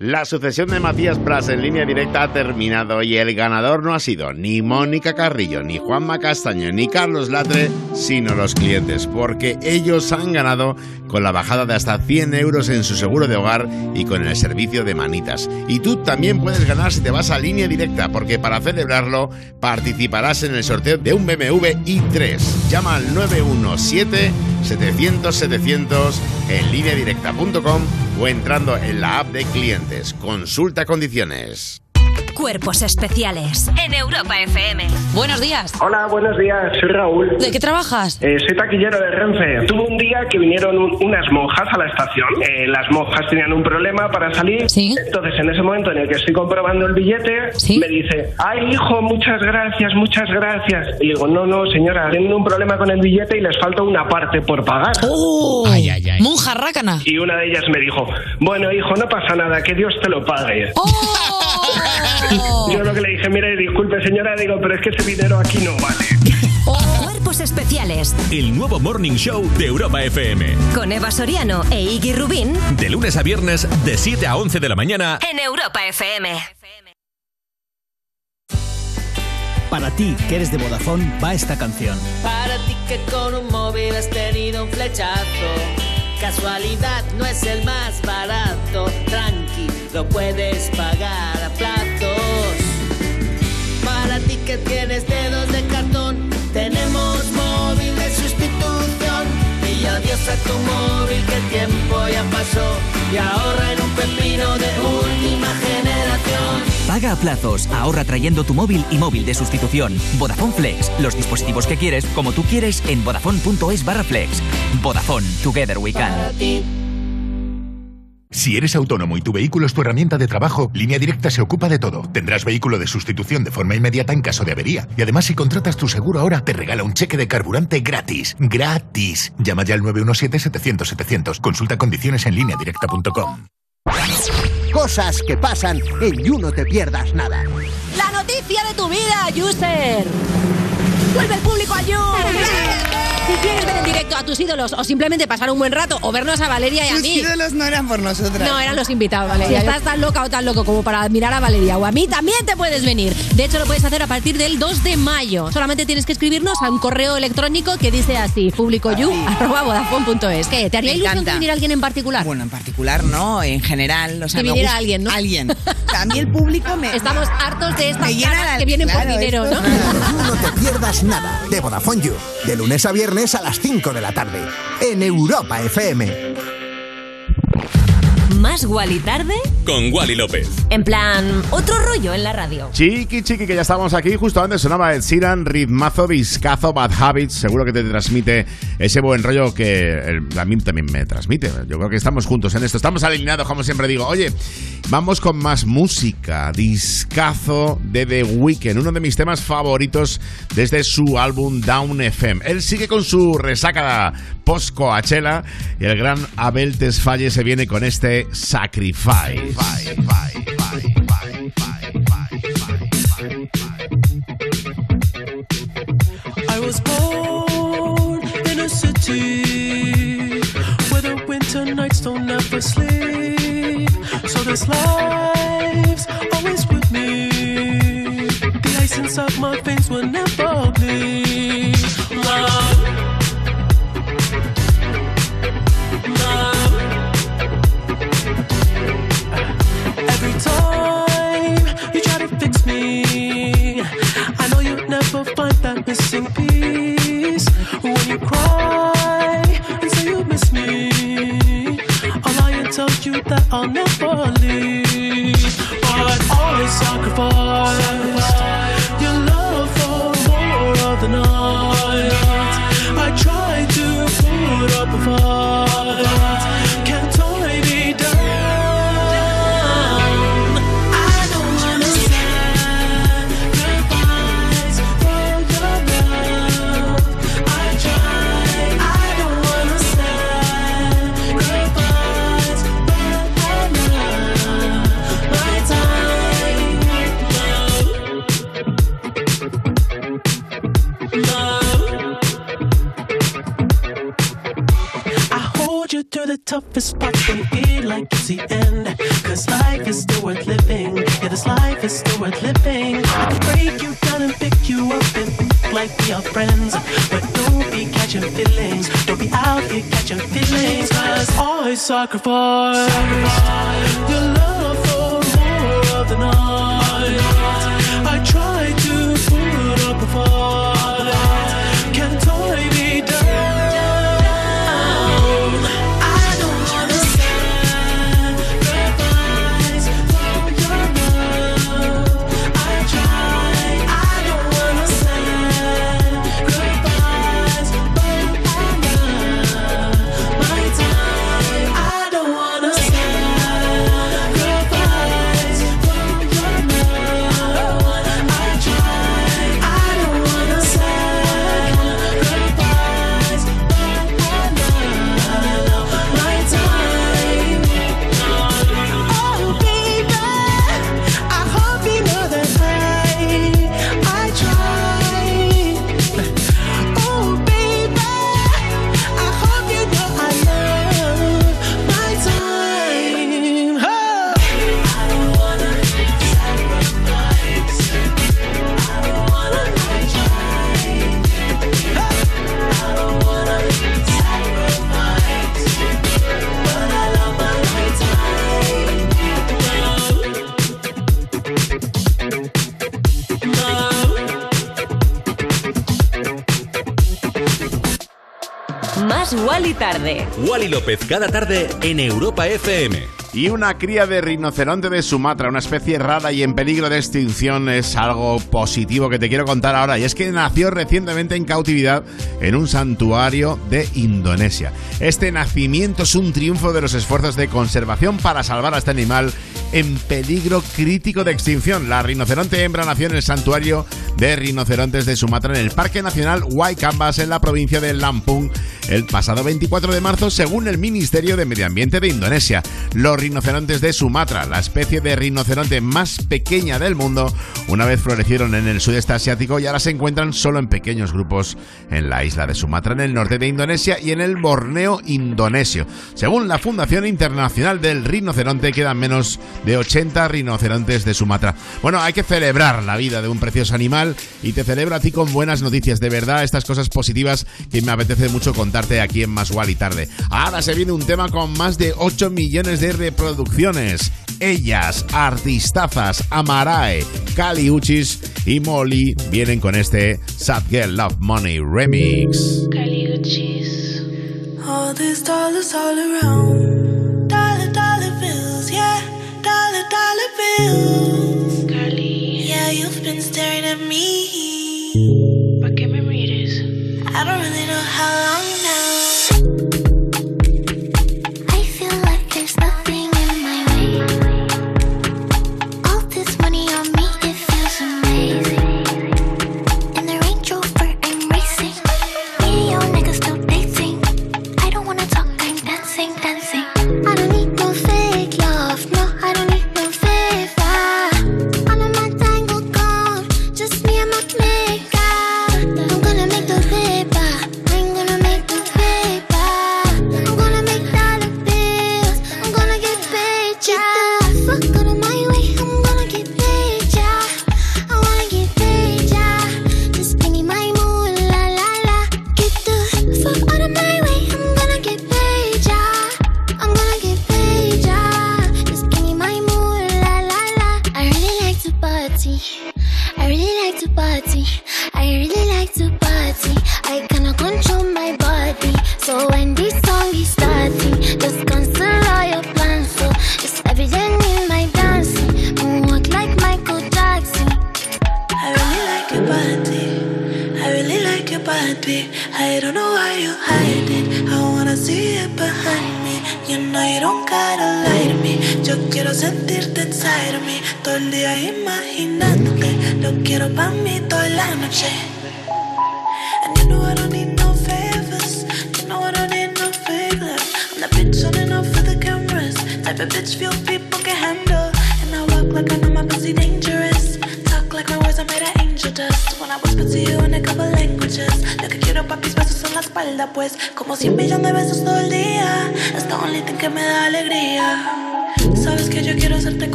La sucesión de Matías Pras en línea directa ha terminado y el ganador no ha sido ni Mónica Carrillo, ni Juanma Castaño, ni Carlos Latre, sino los clientes, porque ellos han ganado con la bajada de hasta 100 euros en su seguro de hogar y con el servicio de manitas. Y tú también puedes ganar si te vas a línea directa, porque para celebrarlo participarás en el sorteo de un BMW i3. Llama al 917 700 700 en línea directa.com o entrando en la app de clientes. Consulta condiciones. Cuerpos Especiales en Europa FM. Buenos días. Hola, buenos días, soy Raúl. ¿De qué trabajas? Eh, soy taquillero de Renfe. Tuve un día que vinieron un- unas monjas a la estación. Eh, las monjas tenían un problema para salir. Entonces, en ese momento en el que estoy comprobando el billete, me dice, ay, hijo, muchas gracias, muchas gracias. Y le digo, no, no, señora, tienen un problema con el billete y les falta una parte por pagar. ¡Oh! Monja rácana. Y una de ellas me dijo, bueno, hijo, no pasa nada, que Dios te lo pague. Yo lo que le dije, mire, disculpe, señora, digo, pero es que ese dinero aquí no vale. Cuerpos Especiales El nuevo Morning Show de Europa FM. con Eva Soriano e Iggy Rubín De lunes a viernes, de 7 a 11 de la mañana. en Europa FM. Para ti, que eres de Vodafone, va esta canción. Para ti que con un móvil has tenido un flechazo. Casualidad no es el más barato. Tranqui, lo puedes pagar a plazos. Para ti que tienes dedos de cartón, tenemos móvil de sustitución. Y adiós a tu móvil que el tiempo ya pasó. Y ahorra en un pepino de última generación. Paga a plazos, ahorra trayendo tu móvil y móvil de sustitución. Vodafone Flex, los dispositivos que quieres, como tú quieres, en vodafone.es barra flex. Vodafone, together we can. Si eres autónomo y tu vehículo es tu herramienta de trabajo, Línea Directa se ocupa de todo. Tendrás vehículo de sustitución de forma inmediata en caso de avería. Y además, si contratas tu seguro ahora, te regala un cheque de carburante gratis. ¡Gratis! Llama ya al 917-700-700. Consulta condiciones en lineadirecta.com. Cosas que pasan en You No Te Pierdas Nada. La noticia de tu vida, user. Vuelve el público a You. Ver en directo a tus ídolos o simplemente pasar un buen rato o vernos a Valeria y a Tus mí. ídolos no eran por nosotras. No, eran los invitados, Valeria. Si estás tan loca o tan loco como para admirar a Valeria o a mí, también te puedes venir. De hecho, lo puedes hacer a partir del 2 de mayo. Solamente tienes que escribirnos a un correo electrónico que dice así, publicoyu.vodafone.es. ¿Qué? ¿Te haría Me ilusión que viniera alguien en particular? Bueno, en particular no, en general. O sea, Que me viniera gusta- alguien, ¿no? Alguien. A mí el público me. Estamos hartos de estas caras la- que vienen claro, por dinero, esto ¿no? You No Te Pierdas Nada de Vodafone You. De lunes a viernes a las 5 de la tarde. En Europa FM. Más Wally tarde, Con Wally López. en plan, otro rollo en la radio. Chiqui, chiqui, que ya estamos aquí. Justo antes sonaba el Siran, ritmazo, viscazo, bad habits. Seguro que te transmite ese buen rollo que el- a mí también me transmite. Yo creo que estamos juntos en esto. Estamos alineados, como siempre digo. Oye, vamos con más música. Discazo de The Weeknd, uno de mis temas favoritos desde su álbum Down FM. Él sigue con su resaca post-Coachella y el gran Abel Tesfaye se viene con este Sacrifice. I was born in a city where the winter nights don't ever sleep. So this life's always with me. The ice inside my veins will never bleed. That I'll never leave. But always sacrifice your love for more of the night. I try to put up a fight. The end. Cause life is still worth living. Yeah, this life is still worth living. I can break you down and pick you up and act like we are friends. But don't be catching feelings. Don't be out here catching feelings. Cause I sacrifice your love for more of the night. I try to tarde. Wally López cada tarde en Europa FM. Y una cría de rinoceronte de Sumatra, una especie rara y en peligro de extinción, es algo positivo que te quiero contar ahora. Y es que nació recientemente en cautividad en un santuario de Indonesia. Este nacimiento es un triunfo de los esfuerzos de conservación para salvar a este animal en peligro crítico de extinción. La rinoceronte hembra nació en el santuario de rinocerontes de Sumatra en el Parque Nacional Waikambas en la provincia de Lampung el pasado 24 de marzo según el Ministerio de Medio Ambiente de Indonesia. Los rinocerontes de Sumatra, la especie de rinoceronte más pequeña del mundo, una vez florecieron en el sudeste asiático y ahora se encuentran solo en pequeños grupos en la isla de Sumatra, en el norte de Indonesia y en el Borneo indonesio. Según la Fundación Internacional del Rinoceronte, quedan menos de 80 rinocerontes de Sumatra. Bueno, hay que celebrar la vida de un precioso animal y te celebro a ti con buenas noticias. De verdad, estas cosas positivas que me apetece mucho contarte aquí en Más y Tarde. Ahora se viene un tema con más de 8 millones de reproducciones. Ellas, artistazas, Amarae, Kali Uchis y Molly vienen con este Sad Girl Love Money Remix. All these dollars all around. Dollar, bills. Carly. Yeah, you've been staring at me.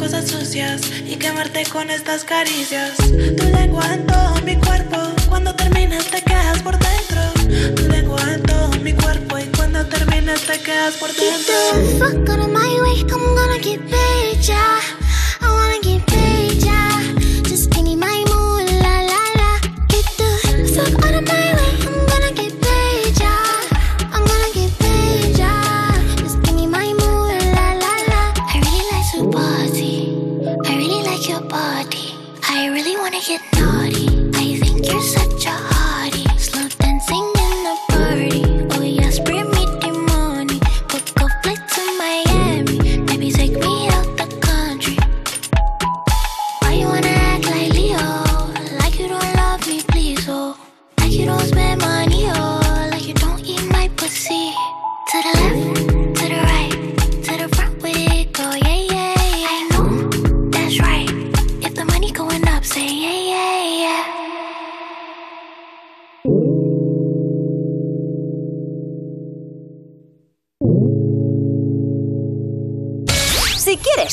Cosas sucias y quemarte con estas caricias. Tu lengua en todo mi cuerpo. Cuando terminas te quedas por dentro. Tu lengua en todo mi cuerpo y cuando terminas te quedas por dentro. fuck out of my way. I'm gonna get paid,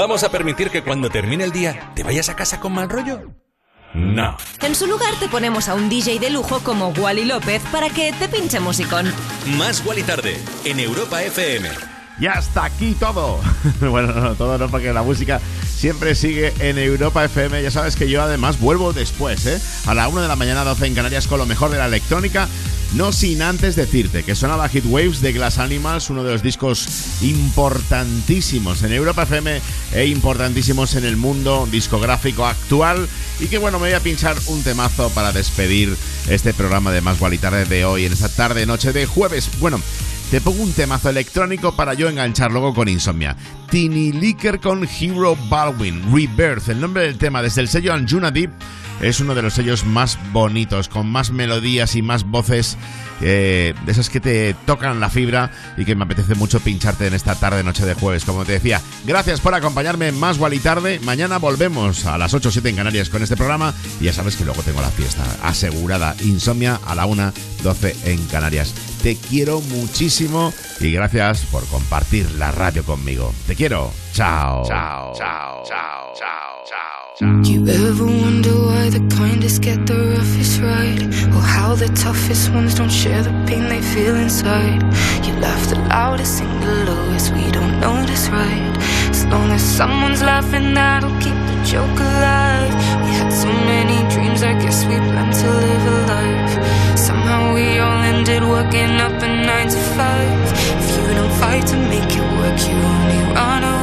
¿Vamos a permitir que cuando termine el día te vayas a casa con mal rollo? No. En su lugar te ponemos a un DJ de lujo como Wally López para que te pinche musicón. Más Wally Tarde en Europa FM. Y hasta aquí todo. bueno, no, todo no, porque la música siempre sigue en Europa FM. Ya sabes que yo además vuelvo después, ¿eh? A la 1 de la mañana, 12 en Canarias, con lo mejor de la electrónica. No sin antes decirte que sonaba Hit Waves de Glass Animals, uno de los discos importantísimos en Europa FM e importantísimos en el mundo discográfico actual. Y que bueno, me voy a pinchar un temazo para despedir este programa de Más Gual y Tarde de hoy, en esta tarde, noche de jueves. Bueno, te pongo un temazo electrónico para yo enganchar luego con Insomnia. Tiny Licker con Hero Baldwin, Rebirth, el nombre del tema desde el sello Anjuna Deep. Es uno de los sellos más bonitos, con más melodías y más voces, eh, de esas que te tocan la fibra y que me apetece mucho pincharte en esta tarde, noche de jueves. Como te decía, gracias por acompañarme en Más y Tarde. Mañana volvemos a las 8 o 7 en Canarias con este programa y ya sabes que luego tengo la fiesta asegurada. Insomnia a la 1, 12 en Canarias. Te quiero muchísimo y gracias por compartir la radio conmigo. Te quiero. Chao. Chao. Chao. Chao. Chao. Chao. You ever wonder why the kindest get the roughest ride? Or how the toughest ones don't share the pain they feel inside? You laugh the loudest, sing the lowest, we don't notice, right? As long as someone's laughing, that'll keep the joke alive. We had so many dreams, I guess we planned to live a life. Somehow we all ended working up a nine to five. If you don't fight to make it work, you only run away.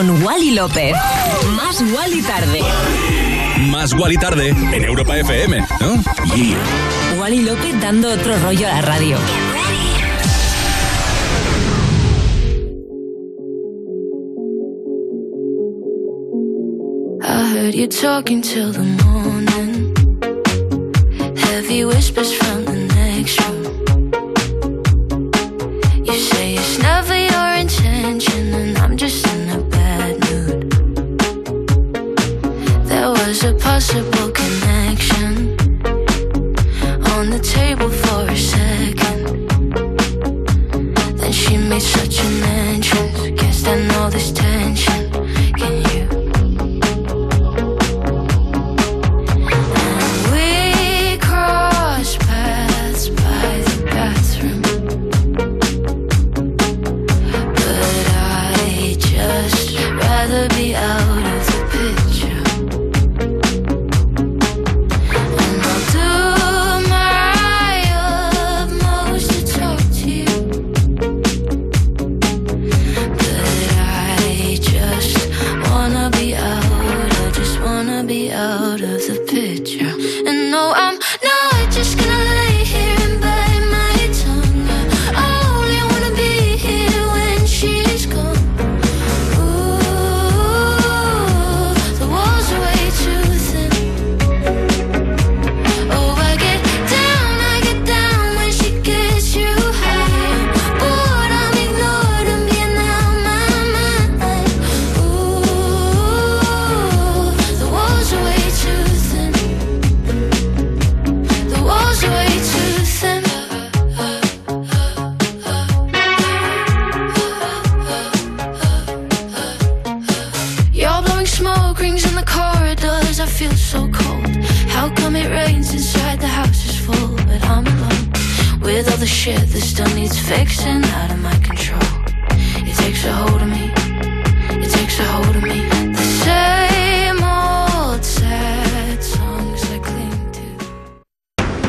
con Wally López. Más Wally tarde. Más Wally tarde en Europa FM, ¿no? Yeah. Wally López dando otro rollo a la radio. I heard you talking till the morning. Heavy whispers From